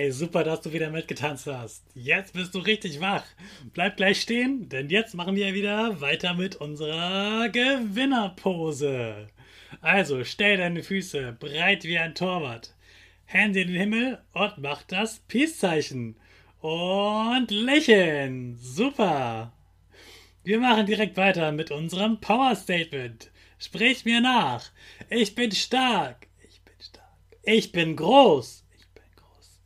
Hey, super, dass du wieder mitgetanzt hast. Jetzt bist du richtig wach. Bleib gleich stehen, denn jetzt machen wir wieder weiter mit unserer Gewinnerpose. Also, stell deine Füße breit wie ein Torwart. Hände in den Himmel und mach das Peace-Zeichen. Und lächeln. Super. Wir machen direkt weiter mit unserem Power Statement. Sprich mir nach. Ich bin stark. Ich bin stark. Ich bin groß.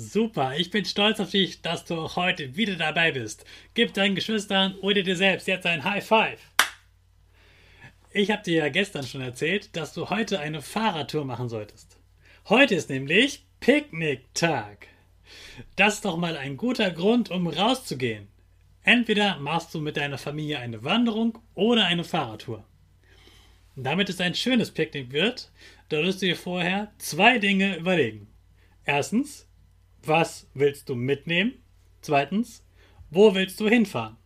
Super, ich bin stolz auf dich, dass du heute wieder dabei bist. Gib deinen Geschwistern oder dir selbst jetzt ein High Five. Ich habe dir ja gestern schon erzählt, dass du heute eine Fahrradtour machen solltest. Heute ist nämlich Picknicktag. Das ist doch mal ein guter Grund, um rauszugehen. Entweder machst du mit deiner Familie eine Wanderung oder eine Fahrradtour. Damit es ein schönes Picknick wird, solltest du dir vorher zwei Dinge überlegen. Erstens, was willst du mitnehmen? Zweitens, wo willst du hinfahren?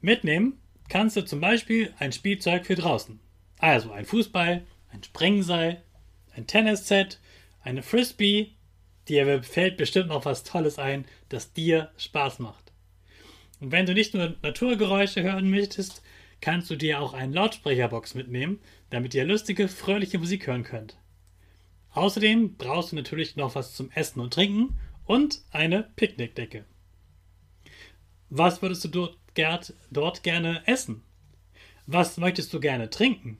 Mitnehmen kannst du zum Beispiel ein Spielzeug für draußen. Also ein Fußball, ein Sprengseil, ein Tennisset, eine Frisbee. Dir fällt bestimmt noch was Tolles ein, das dir Spaß macht. Und wenn du nicht nur Naturgeräusche hören möchtest, kannst du dir auch eine Lautsprecherbox mitnehmen, damit ihr lustige, fröhliche Musik hören könnt. Außerdem brauchst du natürlich noch was zum Essen und Trinken und eine Picknickdecke. Was würdest du dort Gerd dort gerne essen? Was möchtest du gerne trinken?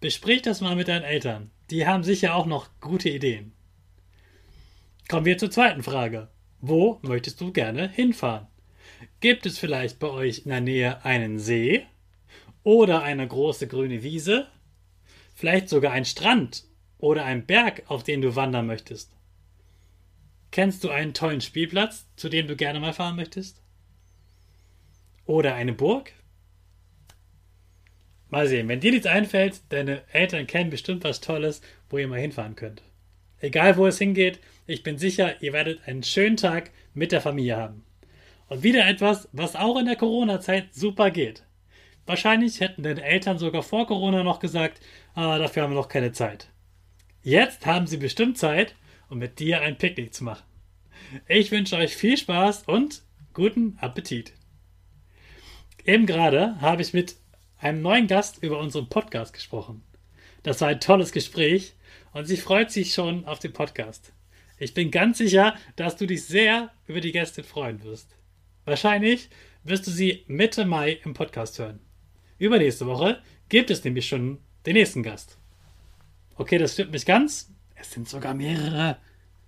Besprich das mal mit deinen Eltern. Die haben sicher auch noch gute Ideen. Kommen wir zur zweiten Frage. Wo möchtest du gerne hinfahren? Gibt es vielleicht bei euch in der Nähe einen See oder eine große grüne Wiese? Vielleicht sogar einen Strand oder einen Berg, auf den du wandern möchtest? Kennst du einen tollen Spielplatz, zu dem du gerne mal fahren möchtest? Oder eine Burg? Mal sehen, wenn dir nichts einfällt, deine Eltern kennen bestimmt was Tolles, wo ihr mal hinfahren könnt. Egal wo es hingeht, ich bin sicher, ihr werdet einen schönen Tag mit der Familie haben. Und wieder etwas, was auch in der Corona-Zeit super geht. Wahrscheinlich hätten deine Eltern sogar vor Corona noch gesagt, ah, dafür haben wir noch keine Zeit. Jetzt haben sie bestimmt Zeit, um mit dir ein Picknick zu machen. Ich wünsche euch viel Spaß und guten Appetit. Eben gerade habe ich mit einem neuen Gast über unseren Podcast gesprochen. Das war ein tolles Gespräch und sie freut sich schon auf den Podcast. Ich bin ganz sicher, dass du dich sehr über die Gäste freuen wirst. Wahrscheinlich wirst du sie Mitte Mai im Podcast hören. Übernächste Woche gibt es nämlich schon den nächsten Gast. Okay, das stimmt nicht ganz. Es sind sogar mehrere.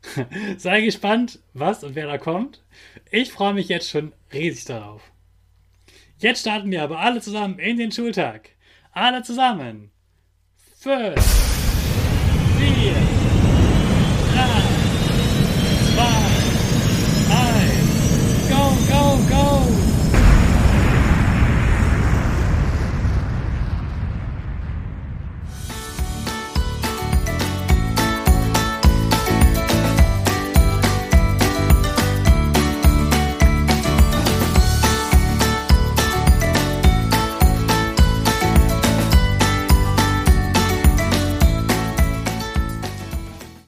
Sei gespannt, was und wer da kommt. Ich freue mich jetzt schon riesig darauf. Jetzt starten wir aber alle zusammen in den Schultag. Alle zusammen. Fünf.